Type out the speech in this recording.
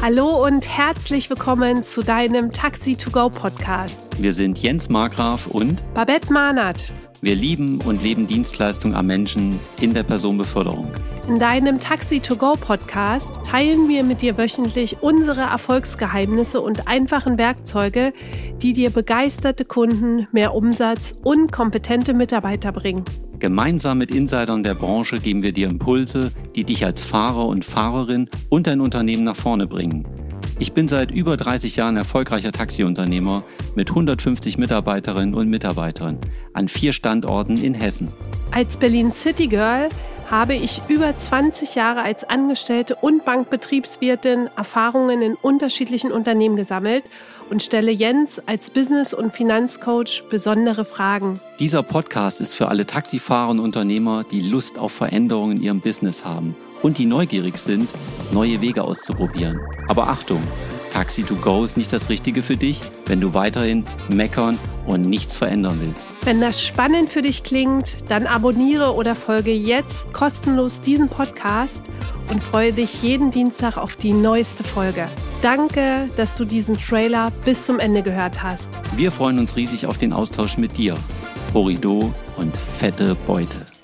Hallo und herzlich willkommen zu deinem Taxi to Go Podcast. Wir sind Jens Markgraf und Babette Mahnert. Wir lieben und leben Dienstleistungen am Menschen in der Personenbeförderung. In deinem Taxi to Go Podcast teilen wir mit dir wöchentlich unsere Erfolgsgeheimnisse und einfachen Werkzeuge, die dir begeisterte Kunden, mehr Umsatz und kompetente Mitarbeiter bringen. Gemeinsam mit Insidern der Branche geben wir dir Impulse, die dich als Fahrer und Fahrerin und dein Unternehmen nach vorne bringen. Ich bin seit über 30 Jahren erfolgreicher Taxiunternehmer mit 150 Mitarbeiterinnen und Mitarbeitern an vier Standorten in Hessen. Als Berlin City Girl habe ich über 20 Jahre als Angestellte und Bankbetriebswirtin Erfahrungen in unterschiedlichen Unternehmen gesammelt und stelle Jens als Business- und Finanzcoach besondere Fragen. Dieser Podcast ist für alle Taxifahrer und Unternehmer, die Lust auf Veränderungen in ihrem Business haben und die neugierig sind, neue Wege auszuprobieren. Aber Achtung, Taxi to Go ist nicht das Richtige für dich, wenn du weiterhin meckern und nichts verändern willst. Wenn das spannend für dich klingt, dann abonniere oder folge jetzt kostenlos diesen Podcast und freue dich jeden Dienstag auf die neueste Folge. Danke, dass du diesen Trailer bis zum Ende gehört hast. Wir freuen uns riesig auf den Austausch mit dir. Horido und fette Beute.